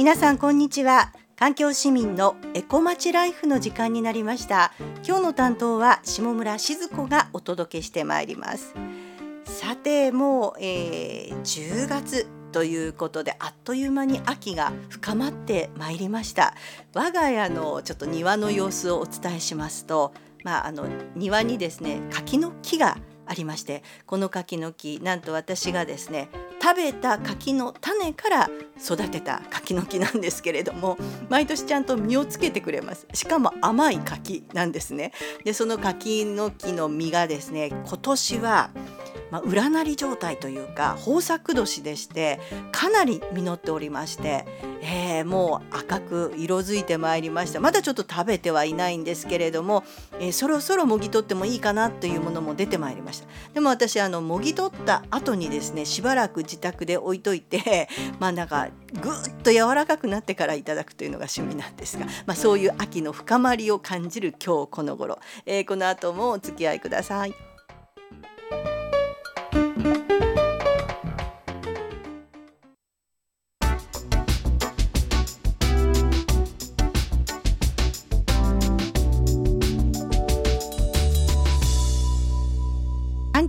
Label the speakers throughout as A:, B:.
A: 皆さんこんにちは。環境市民のエコまちライフの時間になりました。今日の担当は下村静子がお届けしてまいります。さてもう、えー、10月ということであっという間に秋が深まってまいりました。我が家のちょっと庭の様子をお伝えしますとまああの庭にですね柿の木がありましてこの柿の木なんと私がですね食べた柿の種から育てた柿の木なんですけれども毎年ちゃんと実をつけてくれます。しかも甘い柿なんですね。でその柿の木の実がですね今年はまあ、裏なり状態というか豊作年でしてかなり実っておりまして、えー、もう赤く色づいてまいりました。まだちょっと食べてはいないんですけれども、えー、そろそろもぎ取ってもいいかなというものも出てまいりました。でも私あのもぎ取った後にですねしばらく自宅で置いといて まあなんかぐっと柔らかくなってからいただくというのが趣味なんですが、まあ、そういう秋の深まりを感じる今日この頃、えー、この後もお付き合いください。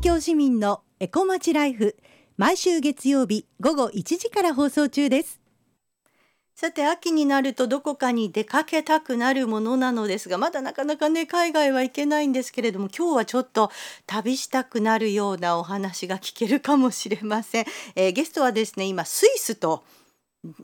A: 環境市民のエコまちライフ毎週月曜日午後1時から放送中です。さて秋になるとどこかに出かけたくなるものなのですがまだなかなかね海外は行けないんですけれども今日はちょっと旅したくなるようなお話が聞けるかもしれません、えー、ゲストはですね今スイスと、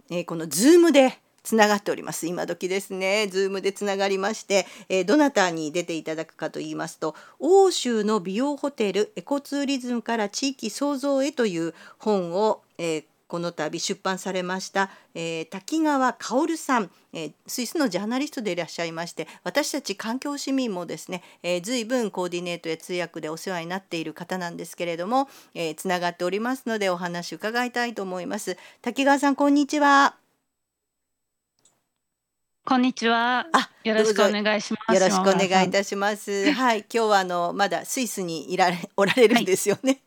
A: えー、このズームでつながっております。今時ですね。ズームでつながりまして、えー、どなたに出ていただくかと言いますと欧州のビオホテルエコツーリズムから地域創造へという本を、えーこの度出版されました、えー、滝川薫さん、えー、スイスのジャーナリストでいらっしゃいまして私たち環境市民もですね、えー、随分コーディネートや通訳でお世話になっている方なんですけれども、えー、がっておりますのでお話伺いたいと思います。滝川さんこんにちは。
B: こんにちは。あ、よろしくお願いしま
A: す。よろしくお願いいたします。はい、今日はあのまだスイスにいられおられるんですよね。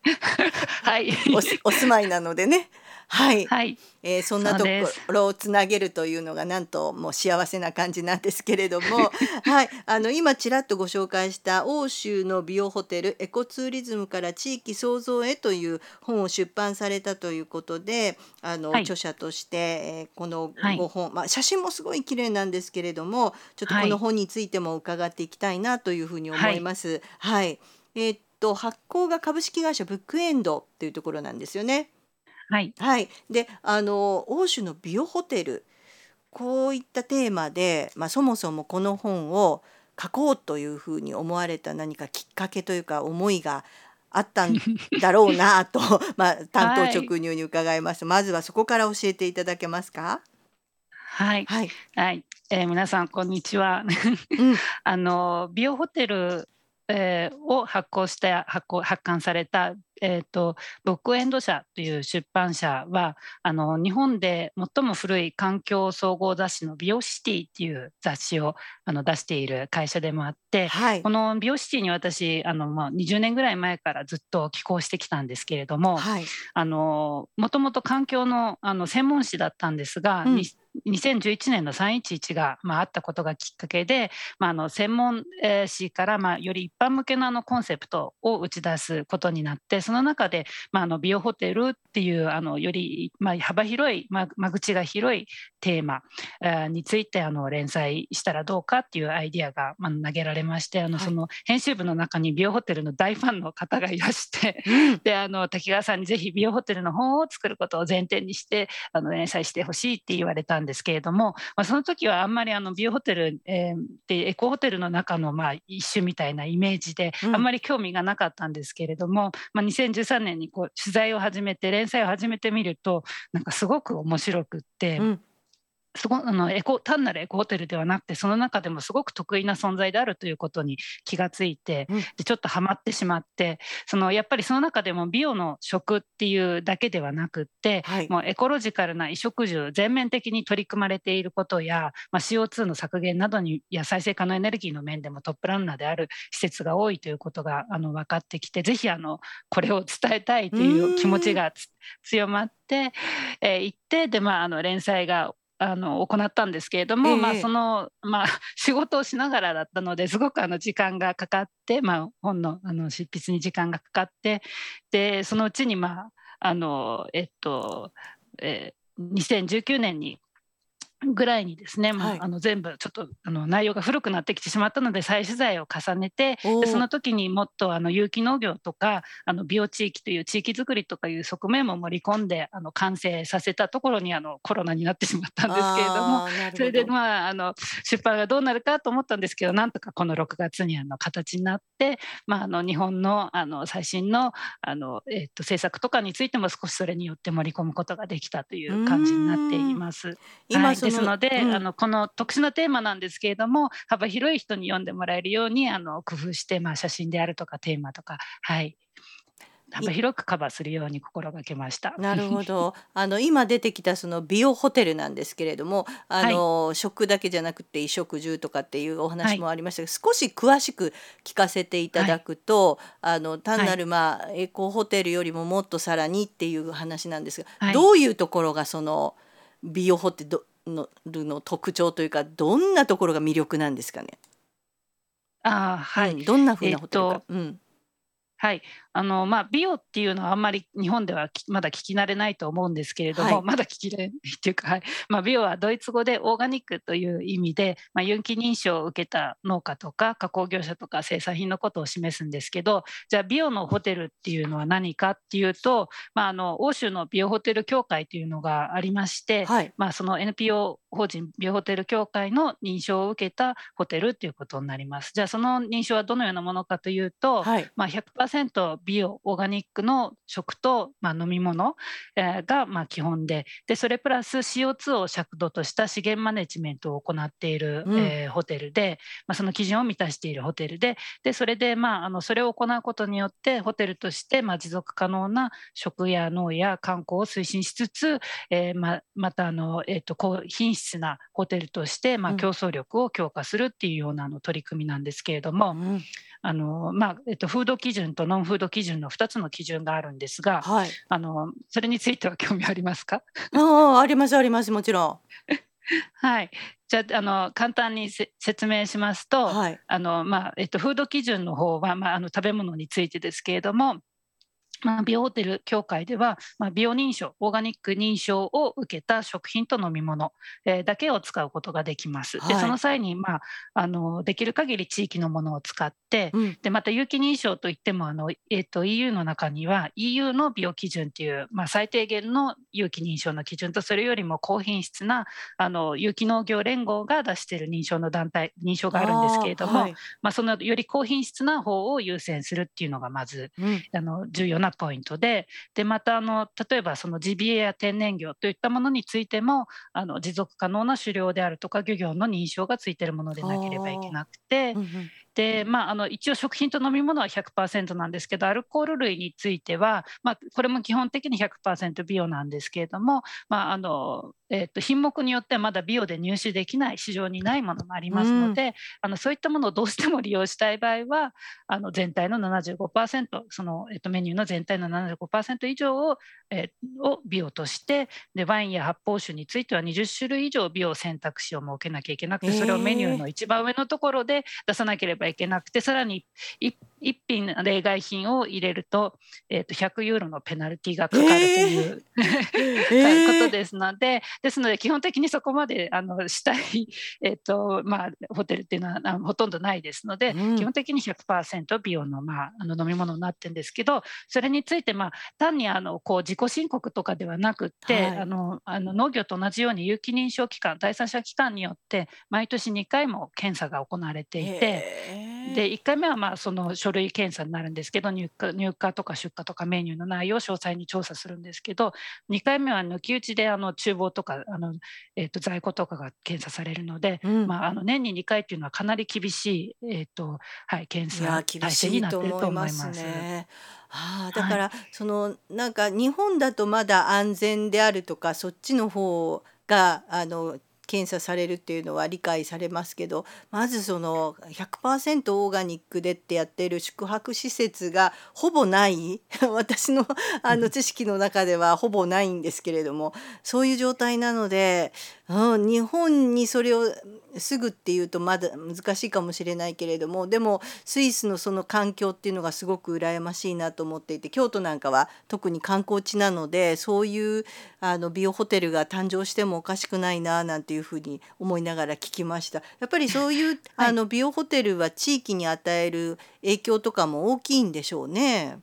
B: はい。
A: おお住まいなのでね。はい、はい、えー、そんなところをつなげるというのがなんともう幸せな感じなんですけれども、はい、あの今ちらっとご紹介した欧州の美容ホテルエコツーリズムから地域創造へという本を出版されたということで、あの、はい、著者として、えー、この5本、はい、まあ写真もすごい綺麗なんですけれども、ちょっとこの本についても伺っていきたいなというふうに思います。はい、えー、っと発行が株式会社ブックエンドというところなんですよね。
B: はい。
A: はい。で、あの欧州のビオホテル。こういったテーマで、まあ、そもそもこの本を書こうというふうに思われた何かきっかけというか思いがあったんだろうなと、まあ、担当直入に伺います、はい、まずはそこから教えていただけますか？
B: はい、はい、はい、えー、皆さんこんにちは。うん、あのビオホテル、えー、を発行して発行発刊されたえーと、ブックエンド社という出版社はあの日本で最も古い環境総合雑誌の「ビオシティ」っていう雑誌をあの出している会社でもあって、はい、このビオシティに私あの、まあ、20年ぐらい前からずっと寄稿してきたんですけれども、もともと環境のあの専門誌だったんですが、うん2011年の311が、まあ、あったことがきっかけで、まあ、あの専門誌から、まあ、より一般向けのあのコンセプトを打ち出すことになってその中で、まあ、あのビオホテルっていうあのより、まあ、幅広い、まあ、間口が広いテーマについてあの連載したらどうかっていうアイディアが、まあ、投げられましてあの、その編集部の中にビオホテルの大ファンの方がいらしてであの滝川さんにぜひビオホテルの本を作ることを前提にしてあの連載してほしいって言われたんですけれども、まあ、その時はあんまりあのビオホテル、えー、でエコホテルの中のまあ一種みたいなイメージで、あんまり興味がなかったんですけれども、まあ、2013年にこう取材を始めて連載を始めてみるとなんかすごく面白くって。うんすごあのエコ単なるエコホテルではなくてその中でもすごく得意な存在であるということに気がついて、うん、でちょっとハマってしまってそのやっぱりその中でもビオの食っていうだけではなくって、はい、もうエコロジカルな衣食住全面的に取り組まれていることや、まあ、CO2 の削減などにや再生可能エネルギーの面でもトップランナーである施設が多いということがあの分かってきてぜひあのこれを伝えたいという気持ちが強まって、えー、行ってで、まあ、あの連載があの行ったんですけれども、えー、まあ、その、まあ、仕事をしながらだったのですごくあの時間がかかって、まあ、本のあの執筆に時間がかかってでそのうちに、まああのえっとえー、2019年にぐらいにですね、まあ、はい、あの全部ちょっとあの内容が古くなってきてしまったので再取材を重ねてでその時にもっとあの有機農業とかあのビオ地域という地域づくりとかいう側面も盛り込んであの完成させたところにあのコロナになってしまったんですけれどもそれで、まあ、あの出版がどうなるかと思ったんですけどなんとかこの6月にあの形になって、まあ、あの日本のあの最新のあの、えー、と政策とかについても少しそれによって盛り込むことができたという感じになっています。今、はいです。ので、うん、あのこの特殊なテーマなんですけれども幅広い人に読んでもらえるようにあの工夫して、まあ、写真であるとかテーマとかはい。幅広くカバーするように心がけました。
A: なるほど。あの今出てきたその美容ホテルなんですけれども、あの、はい、食だけじゃなくて衣食住とかっていうお話もありましたが、はい、少し詳しく聞かせていただくと、はい、あの単なるまあエコホテルよりももっとさらにっていう話なんですが、どういうところがその美容ホテルのの特徴というかどんなところが魅力なんですかね？
B: あはい、
A: うん、どんな風なホテルか。えっと、うん
B: はいあのまあ、美容っていうのはあんまり日本ではまだ聞き慣れないと思うんですけれども、はい、まだ聞き慣れないっていうか、はい。まあ、美容はドイツ語でオーガニックという意味で、まあ、有機認証を受けた農家とか加工業者とか生産品のことを示すんですけどじゃあ美容のホテルっていうのは何かっていうと、まあ、あの欧州の美容ホテル協会というのがありまして、はい、まあ、その NPO 法人美容ホテル協会の認証を受けたホテルっていうことになります。じゃあその認証はどのようなものかというと、はい、まあ、100%美容オーガニックの食と、まあ、飲み物、えー、がまあ基本ででそれプラス CO2 を尺度とした資源マネジメントを行っている、うん、えー、ホテルで、まあ、その基準を満たしているホテルででそれで、まあ、あのそれを行うことによってホテルとして、まあ、持続可能な食や農や観光を推進しつつ、えー、ままたあの、えーと、高品質なホテルとして、まあ、競争力を強化するっていうようなの取り組みなんですけれども。うんあのまあえっと、フード基準とノンフード基準の2つの基準があるんですが、はい、あのそれについては興味ありますか？
A: あありますありますもちろん。
B: はい、じゃああの簡単に説明しますと、はい、あのまあえっと、フード基準の方は、まあ、あの食べ物についてですけれども、まあ、美容ホテル協会では、まあ、美容認証オーガニック認証を受けた食品と飲み物、えー、だけを使うことができます。はい、でその際に、まあ、あのできる限り地域のものを使って、うん、でまた有機認証といってもあの、えーと、EU の中には EU の美容基準という、まあ、最低限の有機認証の基準とそれよりも高品質なあの有機農業連合が出している認証の団体認証があるんですけれども、はい、まあ、そのより高品質な方を優先するっていうのがまず、うん、あの重要なポイントででまたあの例えばそのジビエや天然魚といったものについてもあの持続可能な狩猟であるとか漁業の認証がついてるものでなければいけなくて、で、まあ、あの一応食品と飲み物は100%なんですけどアルコール類については、まあ、これも基本的に100%ビオなんですけれども、まああのえー、と品目によってはまだビオで入手できない市場にないものもありますので、うん、あのそういったものをどうしても利用したい場合はあの全体の75%その、えー、とメニューの全体の75%以上を,、えー、をビオとしてでワインや発泡酒については20種類以上ビオ選択肢を設けなきゃいけなくてそれをメニューの一番上のところで出さなければいけなくてさらに1品例外品を入れると,、えー、と100ユーロのペナルティがかかるという、えー、ことですのでですので基本的にそこまであのしたい、えーとまあ、ホテルっていうのはほとんどないですので、うん、基本的に100%美容の,、まあ、あの飲み物になってるんですけどそれについて、まあ、単にあのこう自己申告とかではなくって、はい、あのあの農業と同じように有機認証機関第三者機関によって毎年2回も検査が行われていて。で1回目はまあその書類検査になるんですけど入荷入荷とか出荷とかメニューの内容を詳細に調査するんですけど2回目は抜き打ちであの厨房とかあの、えー、と在庫とかが検査されるので、うん、まあ、あの年に2回っていうのはかなり厳しい、えーとはい、検査体制になっていると思います。ね。
A: あだから、はい、そのなんか日本だとまだ安全であるとかそっちの方があの検査されるっていうのは理解されますけどまずその100%オーガニックでってやってる宿泊施設がほぼない 私のあの知識の中ではほぼないんですけれどもそういう状態なので、うん、日本にそれをすぐっていうとまだ難しいかもしれないけれどもでもスイスのその環境っていうのがすごく羨ましいなと思っていて京都なんかは特に観光地なのでそういうあの美容ホテルが誕生してもおかしくないななんていうふうに思いながら聞きました。やっぱりそういう、はい、あの美容ホテルは地域に与える影響とかも大きいんでしょうね。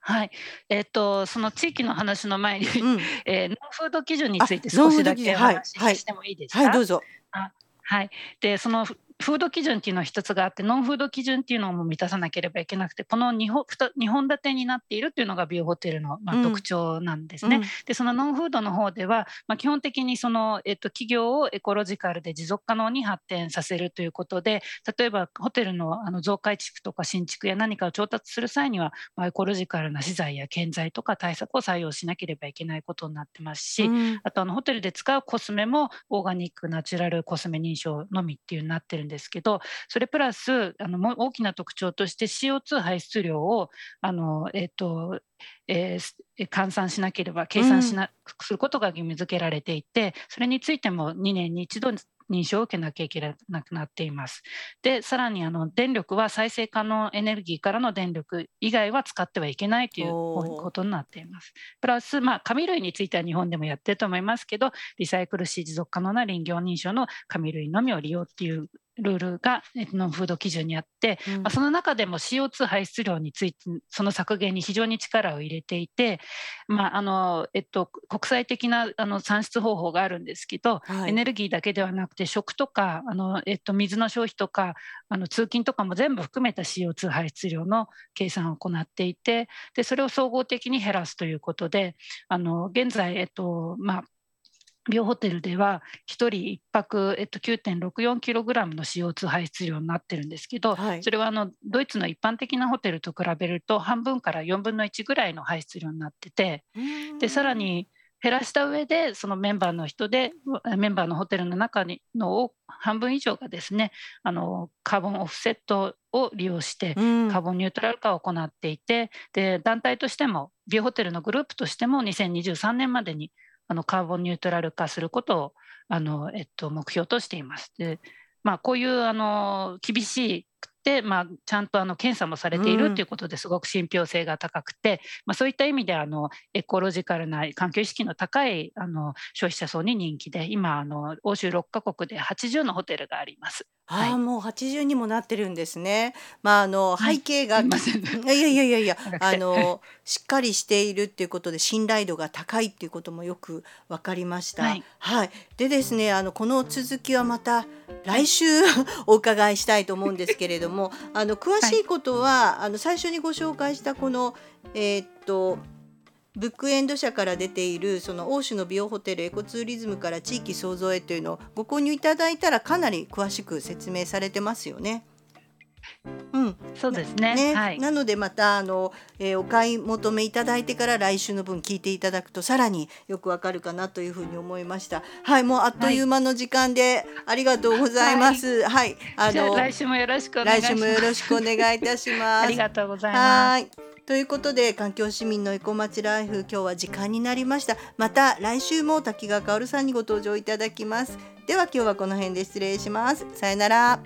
B: はい、えっ、ー、とその地域の話の前に、うん、えー、ノンフード基準について少しだけお話ししてもいいですか？
A: はい、はい、どうぞ。
B: あはい、でそのフード基準っていうのは一つがあってノンフード基準っていうのも満たさなければいけなくてこの2本 ,2 本立てになっているっていうのがビューホテルの、まあ、特徴なんですね。うん、でそのノンフードの方では、まあ、基本的にその、えっと、企業をエコロジカルで持続可能に発展させるということで例えばホテルのあの増改築とか新築や何かを調達する際には、まあ、エコロジカルな資材や建材とか対策を採用しなければいけないことになってますし、うん、あとあのホテルで使うコスメもオーガニックナチュラルコスメ認証のみっていうになってるんですけどそれプラスあの大きな特徴として CO2 排出量をあの、えーとえー、換算しなければ計算しな、うん、することが義務付けられていてそれについても2年に一度認証を受けなきゃいけなくなっています。でさらにあの電力は再生可能エネルギーからの電力以外は使ってはいけないということになっています。プラス、まあ、紙類については日本でもやってると思いますけどリサイクルし持続可能な林業認証の紙類のみを利用っていうルールがノンフード基準にあって、うん、まあ、その中でも CO2 排出量についてその削減に非常に力を入れていて、まああのえっと、国際的なあの算出方法があるんですけど、はい、エネルギーだけではなくて食とかあの、えっと、水の消費とかあの通勤とかも全部含めた CO2 排出量の計算を行っていてでそれを総合的に減らすということであの現在、えっとまあ、ビオホテルでは1人1泊、えっと、9.64キログラムの CO2 排出量になってるんですけど、はい、それはあのドイツの一般的なホテルと比べると半分から4分の1ぐらいの排出量になっててでさらに減らした上でそのメンバーの人でメンバーのホテルの中にの半分以上がですねあのカーボンオフセットを利用してカーボンニュートラル化を行っていてで団体としてもビオホテルのグループとしても2023年までにあのカーボンニュートラル化することをあの、えっと、目標としています。でまあ、こういうあの厳しくて、まあ、ちゃんとあの検査もされているということですごく信憑性が高くて、まあ、そういった意味であのエコロジカルな環境意識の高いあの消費者層に人気で今あの欧州6カ国で80のホテルがあります。
A: ああ、はい、もう80にもなってるんですね。まああの背景が、はい、いやいやいやいや あのしっかりしているっていうことで信頼度が高いっていうこともよくわかりました。はい、はい、でですねあのこの続きはまた来週 お伺いしたいと思うんですけれども、あの詳しいことは、あの最初にご紹介したこのえー、っとブックエンド社から出ているその欧州の美容ホテルエコツーリズムから地域創造へというのをご購入いただいたらかなり詳しく説明されてますよね。
B: うん、そうですね。ねはい、
A: なのでまたあの、えー、お買い求めいただいてから来週の分聞いていただくとさらによくわかるかなというふうに思いました。はい、もうあっという間の時間でありがとうございます。はい、
B: はい、あの来週もよろしくお願いします。
A: 来週もよろしくお願いいたします。
B: ありがとうございます。
A: ということで環境市民のエコ町ライフ今日は時間になりました。また来週も滝川薫さんにご登場いただきます。では今日はこの辺で失礼します。さよなら。